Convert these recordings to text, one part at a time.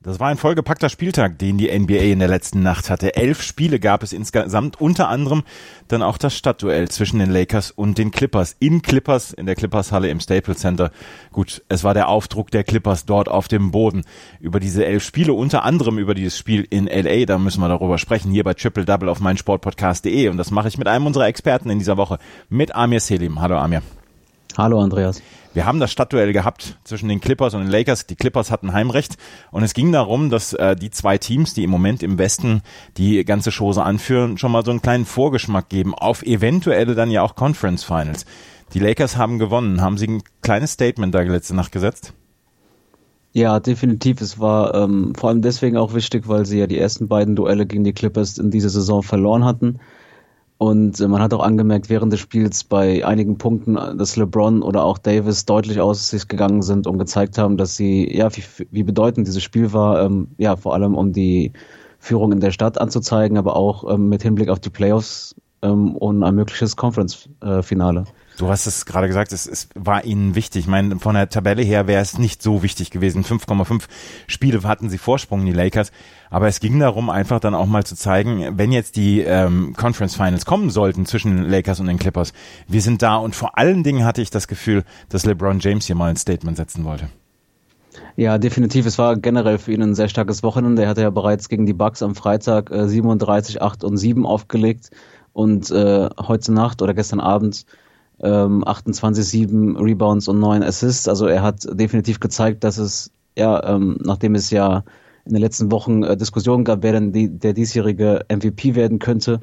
Das war ein vollgepackter Spieltag, den die NBA in der letzten Nacht hatte. Elf Spiele gab es insgesamt, unter anderem dann auch das Stadtduell zwischen den Lakers und den Clippers. In Clippers, in der Clippers-Halle im Staples Center. Gut, es war der Aufdruck der Clippers dort auf dem Boden. Über diese elf Spiele, unter anderem über dieses Spiel in LA, da müssen wir darüber sprechen, hier bei Triple Double auf meinsportpodcast.de. Und das mache ich mit einem unserer Experten in dieser Woche, mit Amir Selim. Hallo Amir. Hallo Andreas. Wir haben das Stadtduell gehabt zwischen den Clippers und den Lakers. Die Clippers hatten Heimrecht und es ging darum, dass äh, die zwei Teams, die im Moment im Westen die ganze Chose anführen, schon mal so einen kleinen Vorgeschmack geben auf eventuelle dann ja auch Conference Finals. Die Lakers haben gewonnen. Haben Sie ein kleines Statement da letzte Nacht gesetzt? Ja, definitiv. Es war ähm, vor allem deswegen auch wichtig, weil sie ja die ersten beiden Duelle gegen die Clippers in dieser Saison verloren hatten. Und äh, man hat auch angemerkt während des Spiels bei einigen Punkten, dass LeBron oder auch Davis deutlich aus sich gegangen sind und gezeigt haben, dass sie, ja, wie, wie bedeutend dieses Spiel war, ähm, ja, vor allem um die Führung in der Stadt anzuzeigen, aber auch ähm, mit Hinblick auf die Playoffs ähm, und ein mögliches Conference-Finale. Du hast es gerade gesagt, es, es war ihnen wichtig. Ich meine, von der Tabelle her wäre es nicht so wichtig gewesen. 5,5 Spiele hatten sie Vorsprung, die Lakers. Aber es ging darum, einfach dann auch mal zu zeigen, wenn jetzt die ähm, Conference Finals kommen sollten zwischen den Lakers und den Clippers, wir sind da. Und vor allen Dingen hatte ich das Gefühl, dass LeBron James hier mal ein Statement setzen wollte. Ja, definitiv. Es war generell für ihn ein sehr starkes Wochenende. Er hatte ja bereits gegen die Bucks am Freitag äh, 37, 8 und 7 aufgelegt. Und äh, heute Nacht oder gestern Abend ähm, 28, 7 Rebounds und 9 Assists. Also er hat definitiv gezeigt, dass es, ja, ähm, nachdem es ja in den letzten Wochen äh, Diskussionen gab, wer denn die, der diesjährige MVP werden könnte,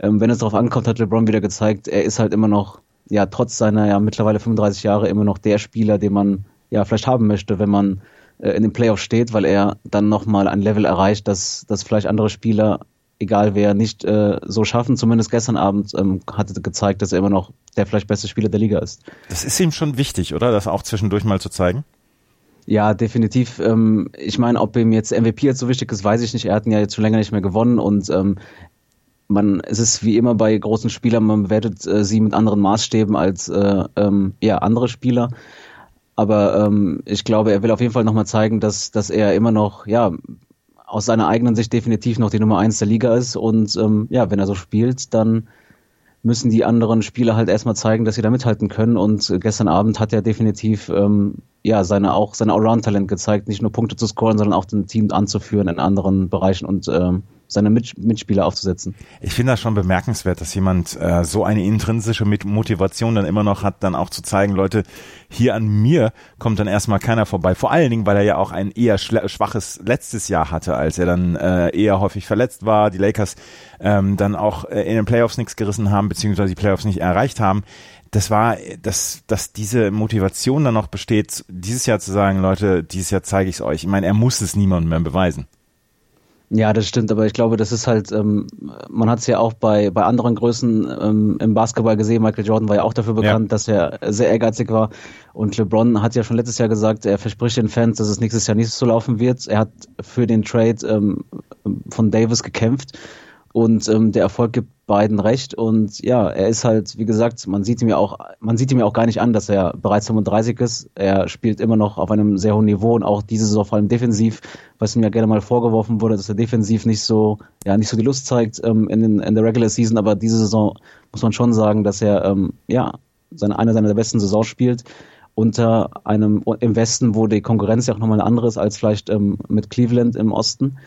ähm, wenn es darauf ankommt, hat LeBron wieder gezeigt, er ist halt immer noch, ja, trotz seiner ja mittlerweile 35 Jahre immer noch der Spieler, den man ja vielleicht haben möchte, wenn man äh, in den Playoffs steht, weil er dann nochmal ein Level erreicht, dass, dass vielleicht andere Spieler egal wer, nicht äh, so schaffen. Zumindest gestern Abend ähm, hatte gezeigt, dass er immer noch der vielleicht beste Spieler der Liga ist. Das ist ihm schon wichtig, oder? Das auch zwischendurch mal zu zeigen? Ja, definitiv. Ähm, ich meine, ob ihm jetzt MVP jetzt so wichtig ist, weiß ich nicht. Er hat ihn ja jetzt schon länger nicht mehr gewonnen und ähm, man, es ist wie immer bei großen Spielern, man bewertet äh, sie mit anderen Maßstäben als äh, ähm, ja, andere Spieler. Aber ähm, ich glaube, er will auf jeden Fall nochmal zeigen, dass, dass er immer noch, ja, aus seiner eigenen Sicht definitiv noch die Nummer eins der Liga ist. Und ähm, ja, wenn er so spielt, dann müssen die anderen Spieler halt erstmal zeigen, dass sie da mithalten können. Und gestern Abend hat er definitiv ähm, ja seine auch sein Allround-Talent gezeigt, nicht nur Punkte zu scoren, sondern auch den Team anzuführen in anderen Bereichen und ähm, seine Mitspieler aufzusetzen. Ich finde das schon bemerkenswert, dass jemand äh, so eine intrinsische Motivation dann immer noch hat, dann auch zu zeigen, Leute, hier an mir kommt dann erstmal keiner vorbei. Vor allen Dingen, weil er ja auch ein eher schwaches letztes Jahr hatte, als er dann äh, eher häufig verletzt war, die Lakers ähm, dann auch äh, in den Playoffs nichts gerissen haben, beziehungsweise die Playoffs nicht erreicht haben das war, dass, dass diese Motivation dann noch besteht, dieses Jahr zu sagen, Leute, dieses Jahr zeige ich es euch. Ich meine, er muss es niemandem mehr beweisen. Ja, das stimmt, aber ich glaube, das ist halt, ähm, man hat es ja auch bei, bei anderen Größen ähm, im Basketball gesehen. Michael Jordan war ja auch dafür bekannt, ja. dass er sehr ehrgeizig war. Und LeBron hat ja schon letztes Jahr gesagt, er verspricht den Fans, dass es nächstes Jahr nicht so laufen wird. Er hat für den Trade ähm, von Davis gekämpft und ähm, der Erfolg gibt beiden recht. Und ja, er ist halt, wie gesagt, man sieht ihm ja auch, man sieht ihm ja auch gar nicht an, dass er bereits 35 ist. Er spielt immer noch auf einem sehr hohen Niveau und auch diese Saison vor allem defensiv, was ihm ja gerne mal vorgeworfen wurde, dass er defensiv nicht so, ja, nicht so die Lust zeigt ähm, in, den, in der Regular Season. Aber diese Saison muss man schon sagen, dass er ähm, ja seine, eine seiner besten Saisons spielt unter einem im Westen, wo die Konkurrenz ja auch nochmal eine andere ist als vielleicht ähm, mit Cleveland im Osten.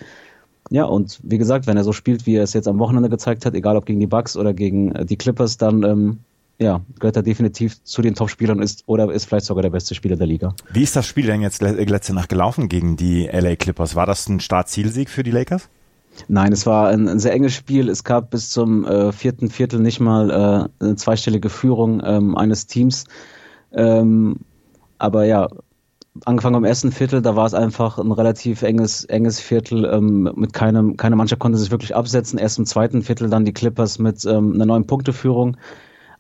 Ja, und wie gesagt, wenn er so spielt, wie er es jetzt am Wochenende gezeigt hat, egal ob gegen die Bucks oder gegen äh, die Clippers, dann ähm, ja, gehört er definitiv zu den Top-Spielern ist oder ist vielleicht sogar der beste Spieler der Liga. Wie ist das Spiel denn jetzt letzte Nacht gelaufen gegen die LA Clippers? War das ein Start-Zielsieg für die Lakers? Nein, es war ein, ein, sehr enges Spiel. Es gab bis zum äh, vierten Viertel nicht mal äh, eine zweistellige Führung ähm, eines Teams. Ähm, aber ja, angefangen am ersten Viertel, da war es einfach ein relativ enges, enges Viertel. Ähm, mit keinem, keine Mannschaft konnte sich wirklich absetzen. Erst im zweiten Viertel dann die Clippers mit ähm, einer neuen Punkteführung.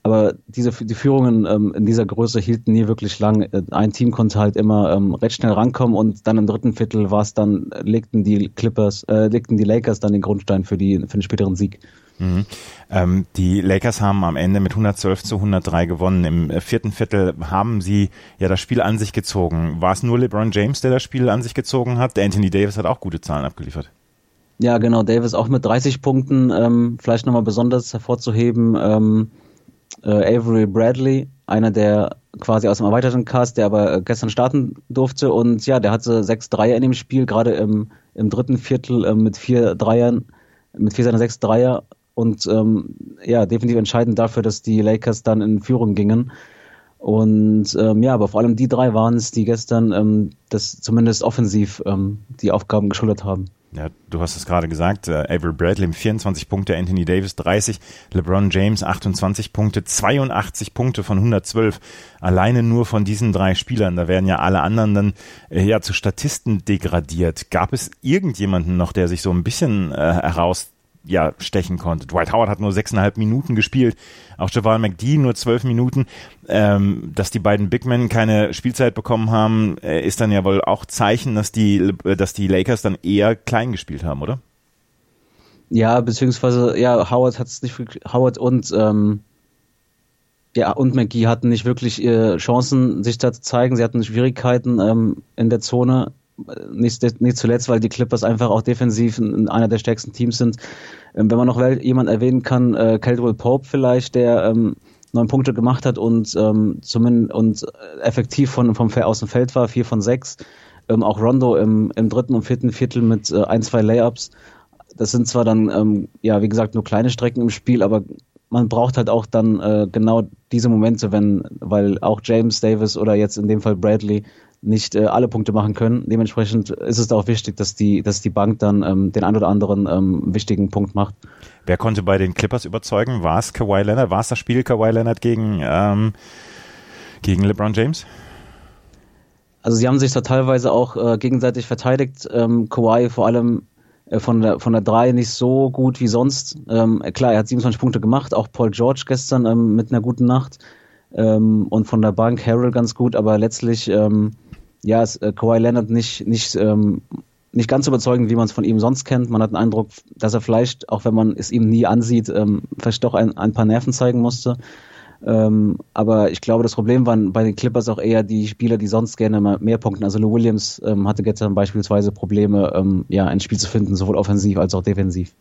Aber diese, die Führungen ähm, in dieser Größe hielten nie wirklich lang. Äh, ein Team konnte halt immer ähm, recht schnell rankommen und dann im dritten Viertel war es dann, legten die Clippers, äh, legten die Lakers dann den Grundstein für, die, für den späteren Sieg. Mhm. Ähm, die Lakers haben am Ende mit 112 zu 103 gewonnen. Im äh, vierten Viertel haben sie ja das Spiel an sich gezogen. War es nur LeBron James, der das Spiel an sich gezogen hat? Anthony Davis hat auch gute Zahlen abgeliefert. Ja, genau. Davis auch mit 30 Punkten. Ähm, vielleicht nochmal besonders hervorzuheben. Ähm, äh, Avery Bradley, einer der quasi aus dem erweiterten Cast, der aber äh, gestern starten durfte. Und ja, der hatte sechs Dreier in dem Spiel, gerade im, im dritten Viertel äh, mit vier Dreiern, mit vier seiner sechs Dreier und ähm, ja, definitiv entscheidend dafür, dass die Lakers dann in Führung gingen. Und ähm, ja, aber vor allem die drei waren es, die gestern ähm, das zumindest offensiv ähm, die Aufgaben geschultert haben. Ja, du hast es gerade gesagt, äh, Avery Bradley 24 Punkte, Anthony Davis 30, LeBron James 28 Punkte, 82 Punkte von 112. Alleine nur von diesen drei Spielern, da werden ja alle anderen dann äh, ja zu Statisten degradiert. Gab es irgendjemanden noch, der sich so ein bisschen äh, heraus ja, stechen konnte. Dwight Howard hat nur sechseinhalb Minuten gespielt, auch Javal McDee nur zwölf Minuten. Ähm, dass die beiden Big Men keine Spielzeit bekommen haben, äh, ist dann ja wohl auch Zeichen, dass die, dass die Lakers dann eher klein gespielt haben, oder? Ja, beziehungsweise, ja, Howard hat es nicht, Howard und, ähm, ja, und McGee hatten nicht wirklich äh, Chancen, sich da zu zeigen. Sie hatten Schwierigkeiten ähm, in der Zone nicht, nicht zuletzt, weil die Clippers einfach auch defensiv einer der stärksten Teams sind. Ähm, wenn man noch jemand erwähnen kann, äh, Caldwell Pope vielleicht, der ähm, neun Punkte gemacht hat und ähm, zumindest und effektiv von vom aus dem Feld war, vier von sechs. Ähm, auch Rondo im, im dritten und vierten Viertel mit äh, ein, zwei Layups. Das sind zwar dann, ähm, ja, wie gesagt, nur kleine Strecken im Spiel, aber man braucht halt auch dann äh, genau diese Momente, wenn, weil auch James Davis oder jetzt in dem Fall Bradley nicht äh, alle Punkte machen können. Dementsprechend ist es auch wichtig, dass die, dass die Bank dann ähm, den ein oder anderen ähm, wichtigen Punkt macht. Wer konnte bei den Clippers überzeugen? War es Kawhi Leonard? War es das Spiel Kawhi Leonard gegen, ähm, gegen LeBron James? Also sie haben sich da teilweise auch äh, gegenseitig verteidigt. Ähm, Kawhi vor allem äh, von der von der 3 nicht so gut wie sonst. Ähm, klar, er hat 27 Punkte gemacht, auch Paul George gestern ähm, mit einer guten Nacht. Ähm, und von der Bank Harrell ganz gut, aber letztlich ähm, ja, ist äh, Kawhi Leonard nicht, nicht, ähm, nicht ganz überzeugend, wie man es von ihm sonst kennt. Man hat den Eindruck, dass er vielleicht, auch wenn man es ihm nie ansieht, ähm, vielleicht doch ein, ein paar Nerven zeigen musste. Ähm, aber ich glaube, das Problem waren bei den Clippers auch eher die Spieler, die sonst gerne mal mehr punkten. Also Lou Williams ähm, hatte gestern beispielsweise Probleme, ähm, ja, ein Spiel zu finden, sowohl offensiv als auch defensiv.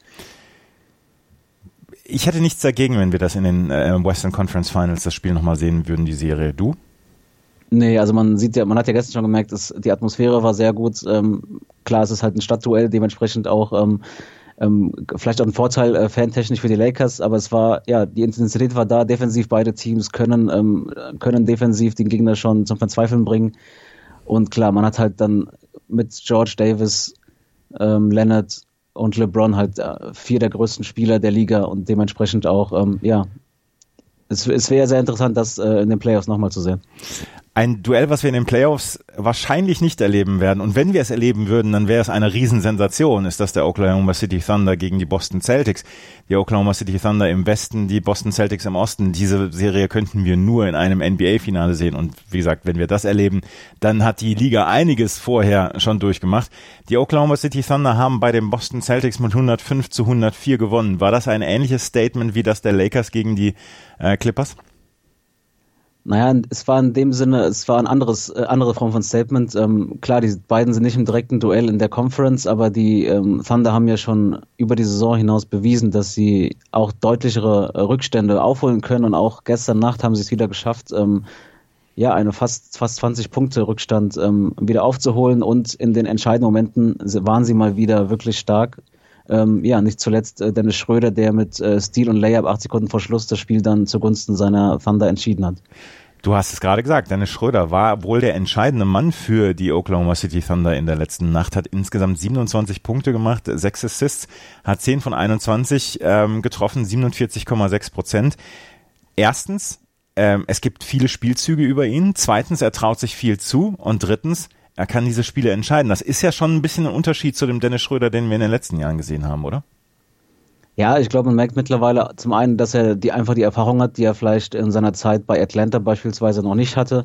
Ich hätte nichts dagegen, wenn wir das in den äh, Western Conference Finals das Spiel nochmal sehen würden, die Serie. Du? Nee, also man sieht ja, man hat ja gestern schon gemerkt, dass die Atmosphäre war sehr gut. Ähm, klar, es ist halt ein Stadtduell, dementsprechend auch ähm, ähm, vielleicht auch ein Vorteil äh, fantechnisch für die Lakers, aber es war, ja, die Intensität war da, defensiv beide Teams können, ähm, können defensiv den Gegner schon zum Verzweifeln bringen. Und klar, man hat halt dann mit George Davis, ähm, Leonard und LeBron halt äh, vier der größten Spieler der Liga und dementsprechend auch, ähm, ja, es, es wäre sehr interessant, das äh, in den Playoffs nochmal zu sehen ein Duell, was wir in den Playoffs wahrscheinlich nicht erleben werden. Und wenn wir es erleben würden, dann wäre es eine Riesensensation. Ist das der Oklahoma City Thunder gegen die Boston Celtics? Die Oklahoma City Thunder im Westen, die Boston Celtics im Osten. Diese Serie könnten wir nur in einem NBA-Finale sehen. Und wie gesagt, wenn wir das erleben, dann hat die Liga einiges vorher schon durchgemacht. Die Oklahoma City Thunder haben bei den Boston Celtics mit 105 zu 104 gewonnen. War das ein ähnliches Statement wie das der Lakers gegen die äh, Clippers? Naja, es war in dem Sinne, es war ein anderes, äh, andere Form von Statement. Ähm, klar, die beiden sind nicht im direkten Duell in der Conference, aber die ähm, Thunder haben ja schon über die Saison hinaus bewiesen, dass sie auch deutlichere äh, Rückstände aufholen können und auch gestern Nacht haben sie es wieder geschafft, ähm, ja, eine fast, fast 20 Punkte Rückstand ähm, wieder aufzuholen und in den entscheidenden Momenten waren sie mal wieder wirklich stark. Ähm, ja, nicht zuletzt äh, Dennis Schröder, der mit äh, Stil und Layup acht Sekunden vor Schluss das Spiel dann zugunsten seiner Thunder entschieden hat. Du hast es gerade gesagt, Dennis Schröder war wohl der entscheidende Mann für die Oklahoma City Thunder in der letzten Nacht, hat insgesamt 27 Punkte gemacht, sechs Assists, hat 10 von 21 ähm, getroffen, 47,6 Prozent. Erstens, ähm, es gibt viele Spielzüge über ihn. Zweitens, er traut sich viel zu. Und drittens, er kann diese Spiele entscheiden. Das ist ja schon ein bisschen ein Unterschied zu dem Dennis Schröder, den wir in den letzten Jahren gesehen haben, oder? Ja, ich glaube, man merkt mittlerweile zum einen, dass er die einfach die Erfahrung hat, die er vielleicht in seiner Zeit bei Atlanta beispielsweise noch nicht hatte.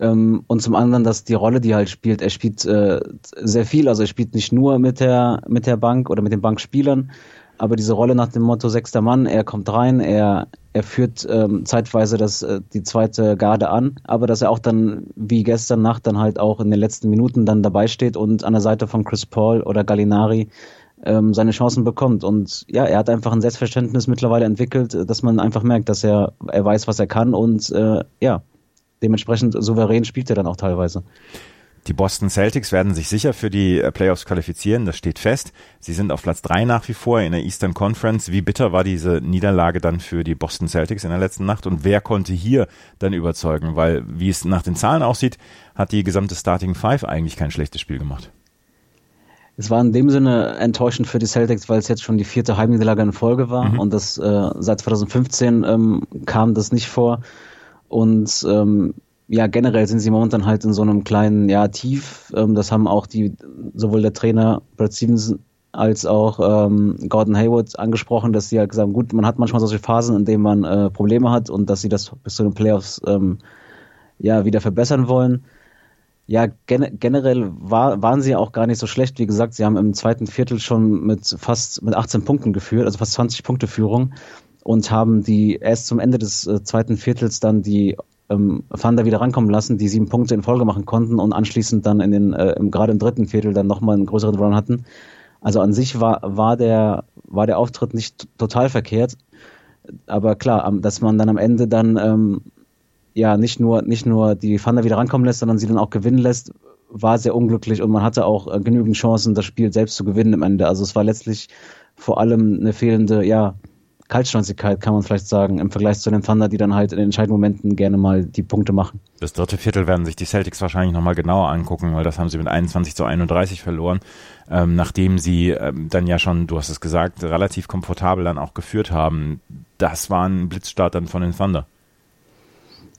Ähm, und zum anderen, dass die Rolle, die er halt spielt, er spielt äh, sehr viel. Also er spielt nicht nur mit der mit der Bank oder mit den Bankspielern, aber diese Rolle nach dem Motto sechster Mann, er kommt rein, er, er führt ähm, zeitweise das, äh, die zweite Garde an, aber dass er auch dann wie gestern Nacht dann halt auch in den letzten Minuten dann dabei steht und an der Seite von Chris Paul oder Gallinari ähm, seine Chancen bekommt. Und ja, er hat einfach ein Selbstverständnis mittlerweile entwickelt, dass man einfach merkt, dass er, er weiß, was er kann und äh, ja, dementsprechend souverän spielt er dann auch teilweise. Die Boston Celtics werden sich sicher für die äh, Playoffs qualifizieren, das steht fest. Sie sind auf Platz drei nach wie vor in der Eastern Conference. Wie bitter war diese Niederlage dann für die Boston Celtics in der letzten Nacht und wer konnte hier dann überzeugen? Weil, wie es nach den Zahlen aussieht, hat die gesamte Starting Five eigentlich kein schlechtes Spiel gemacht. Es war in dem Sinne enttäuschend für die Celtics, weil es jetzt schon die vierte Heimniederlage in Folge war mhm. und das äh, seit 2015 ähm, kam das nicht vor. Und ähm, ja, generell sind sie momentan halt in so einem kleinen ja, Tief. Ähm, das haben auch die sowohl der Trainer Brad Stevens als auch ähm, Gordon Hayward angesprochen, dass sie halt gesagt haben, gut, man hat manchmal solche Phasen, in denen man äh, Probleme hat und dass sie das bis zu den Playoffs ähm, ja wieder verbessern wollen. Ja, gen generell war, waren sie auch gar nicht so schlecht. Wie gesagt, sie haben im zweiten Viertel schon mit fast mit 18 Punkten geführt, also fast 20 Punkte Führung und haben die erst zum Ende des äh, zweiten Viertels dann die ähm, Thunder wieder rankommen lassen, die sieben Punkte in Folge machen konnten und anschließend dann in den äh, gerade im dritten Viertel dann nochmal einen größeren Run hatten. Also an sich war war der war der Auftritt nicht total verkehrt, aber klar, dass man dann am Ende dann ähm, ja nicht nur nicht nur die Thunder wieder rankommen lässt, sondern sie dann auch gewinnen lässt, war sehr unglücklich und man hatte auch äh, genügend Chancen, das Spiel selbst zu gewinnen im Ende. Also es war letztlich vor allem eine fehlende, ja, Kaltschnäuzigkeit, kann man vielleicht sagen, im Vergleich zu den Thunder, die dann halt in den entscheidenden Momenten gerne mal die Punkte machen. Das dritte Viertel werden sich die Celtics wahrscheinlich nochmal genauer angucken, weil das haben sie mit 21 zu 31 verloren, ähm, nachdem sie ähm, dann ja schon, du hast es gesagt, relativ komfortabel dann auch geführt haben. Das war ein Blitzstart dann von den Thunder.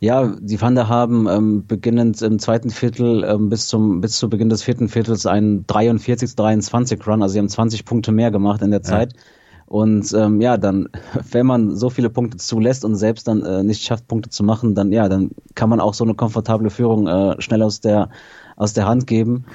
Ja, die Thunder haben ähm, beginnend im zweiten Viertel ähm, bis zum bis zu Beginn des vierten Viertels einen 43-23 Run, also sie haben 20 Punkte mehr gemacht in der Zeit. Ja. Und ähm, ja, dann, wenn man so viele Punkte zulässt und selbst dann äh, nicht schafft, Punkte zu machen, dann ja, dann kann man auch so eine komfortable Führung äh, schnell aus der aus der Hand geben.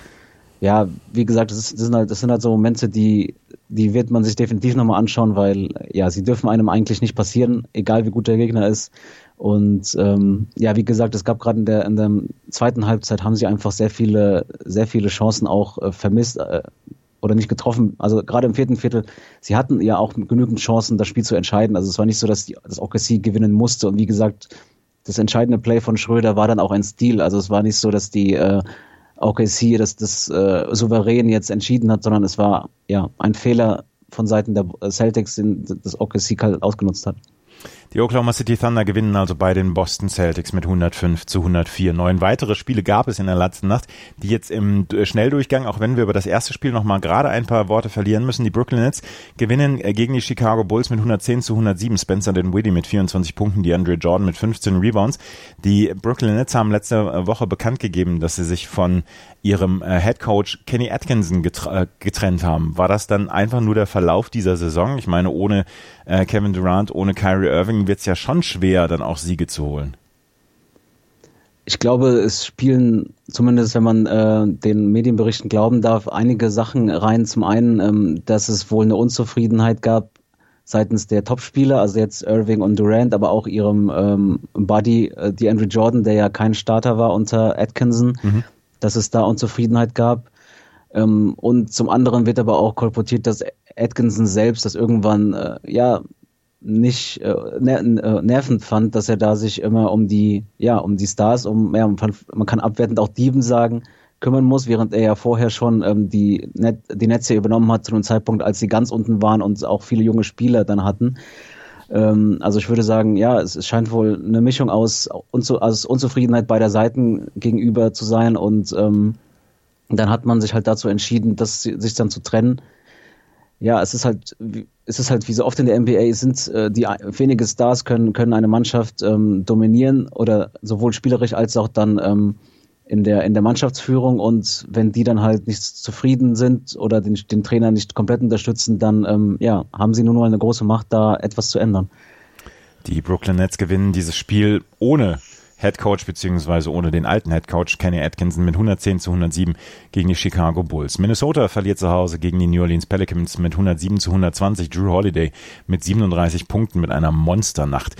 Ja, wie gesagt, das, ist, das, sind halt, das sind halt so Momente, die, die wird man sich definitiv nochmal anschauen, weil ja, sie dürfen einem eigentlich nicht passieren, egal wie gut der Gegner ist. Und ähm, ja, wie gesagt, es gab gerade in der in der zweiten Halbzeit haben sie einfach sehr viele sehr viele Chancen auch äh, vermisst äh, oder nicht getroffen. Also gerade im vierten Viertel, sie hatten ja auch genügend Chancen, das Spiel zu entscheiden. Also es war nicht so, dass die, das OKC gewinnen musste. Und wie gesagt, das entscheidende Play von Schröder war dann auch ein Stil. Also es war nicht so, dass die äh, OKC das, das äh, souverän jetzt entschieden hat, sondern es war ja ein Fehler von Seiten der Celtics, den das OKC halt ausgenutzt hat. Die Oklahoma City Thunder gewinnen also bei den Boston Celtics mit 105 zu 104. Neun weitere Spiele gab es in der letzten Nacht, die jetzt im Schnelldurchgang, auch wenn wir über das erste Spiel nochmal gerade ein paar Worte verlieren müssen, die Brooklyn Nets gewinnen äh, gegen die Chicago Bulls mit 110 zu 107. Spencer Dinwiddie mit 24 Punkten, die Andre Jordan mit 15 Rebounds. Die Brooklyn Nets haben letzte Woche bekannt gegeben, dass sie sich von ihrem äh, Head Coach Kenny Atkinson äh, getrennt haben. War das dann einfach nur der Verlauf dieser Saison? Ich meine, ohne äh, Kevin Durant, ohne Kyrie Irving wird es ja schon schwer, dann auch Siege zu holen. Ich glaube, es spielen zumindest, wenn man äh, den Medienberichten glauben darf, einige Sachen rein. Zum einen, ähm, dass es wohl eine Unzufriedenheit gab seitens der Topspieler, also jetzt Irving und Durant, aber auch ihrem ähm, Buddy, äh, die Andrew Jordan, der ja kein Starter war unter Atkinson. Mhm dass es da Unzufriedenheit gab. Ähm, und zum anderen wird aber auch kolportiert, dass Atkinson selbst das irgendwann äh, ja nicht äh, äh, nervend fand, dass er da sich immer um die ja um die Stars, um ja, man kann abwertend auch Dieben sagen, kümmern muss, während er ja vorher schon ähm, die, Net die Netze übernommen hat zu einem Zeitpunkt, als sie ganz unten waren und auch viele junge Spieler dann hatten. Ähm, also ich würde sagen, ja, es, es scheint wohl eine Mischung aus, Unzu aus Unzufriedenheit beider Seiten gegenüber zu sein und ähm, dann hat man sich halt dazu entschieden, das sich dann zu trennen. Ja, es ist halt, es ist halt wie so oft in der NBA sind äh, die wenige Stars können können eine Mannschaft ähm, dominieren oder sowohl spielerisch als auch dann ähm, in der, in der Mannschaftsführung und wenn die dann halt nicht zufrieden sind oder den, den Trainer nicht komplett unterstützen, dann ähm, ja, haben sie nur noch eine große Macht, da etwas zu ändern. Die Brooklyn Nets gewinnen dieses Spiel ohne Head Coach beziehungsweise ohne den alten Head Coach Kenny Atkinson mit 110 zu 107 gegen die Chicago Bulls. Minnesota verliert zu Hause gegen die New Orleans Pelicans mit 107 zu 120. Drew Holiday mit 37 Punkten mit einer Monsternacht.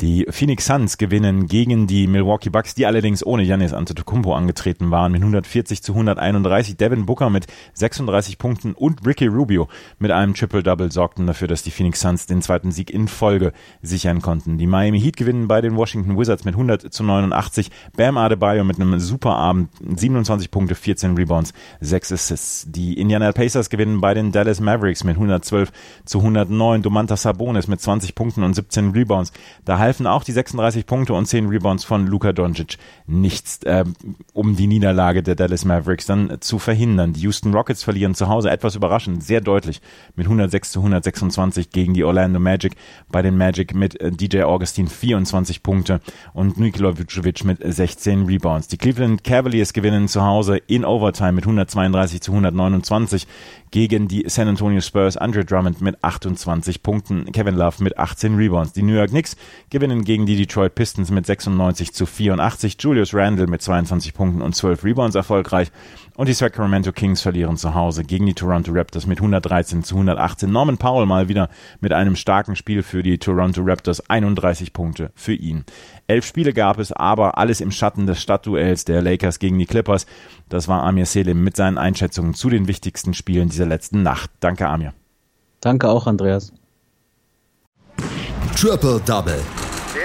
Die Phoenix Suns gewinnen gegen die Milwaukee Bucks, die allerdings ohne Giannis Antetokounmpo angetreten waren, mit 140 zu 131. Devin Booker mit 36 Punkten und Ricky Rubio mit einem Triple-Double sorgten dafür, dass die Phoenix Suns den zweiten Sieg in Folge sichern konnten. Die Miami Heat gewinnen bei den Washington Wizards mit 100 zu 89. Bam Adebayo mit einem super Abend, 27 Punkte, 14 Rebounds, 6 Assists. Die Indiana Pacers gewinnen bei den Dallas Mavericks mit 112 zu 109. Domantas Sabonis mit 20 Punkten und 17 Rebounds. Da halfen auch die 36 Punkte und 10 Rebounds von Luka Doncic nichts, äh, um die Niederlage der Dallas Mavericks dann zu verhindern. Die Houston Rockets verlieren zu Hause etwas überraschend, sehr deutlich mit 106 zu 126 gegen die Orlando Magic. Bei den Magic mit äh, DJ Augustin 24 Punkte und Nikola Vucevic mit 16 Rebounds. Die Cleveland Cavaliers gewinnen zu Hause in Overtime mit 132 zu 129 gegen die San Antonio Spurs. Andre Drummond mit 28 Punkten, Kevin Love mit 18 Rebounds. Die New York Knicks gewinnen gegen die Detroit Pistons mit 96 zu 84. Julius Randle mit 22 Punkten und 12 Rebounds erfolgreich. Und die Sacramento Kings verlieren zu Hause gegen die Toronto Raptors mit 113 zu 118. Norman Powell mal wieder mit einem starken Spiel für die Toronto Raptors. 31 Punkte für ihn. Elf Spiele gab es, aber alles im Schatten des Stadtduells der Lakers gegen die Clippers. Das war Amir Selim mit seinen Einschätzungen zu den wichtigsten Spielen dieser letzten Nacht. Danke, Amir. Danke auch, Andreas. Triple Double.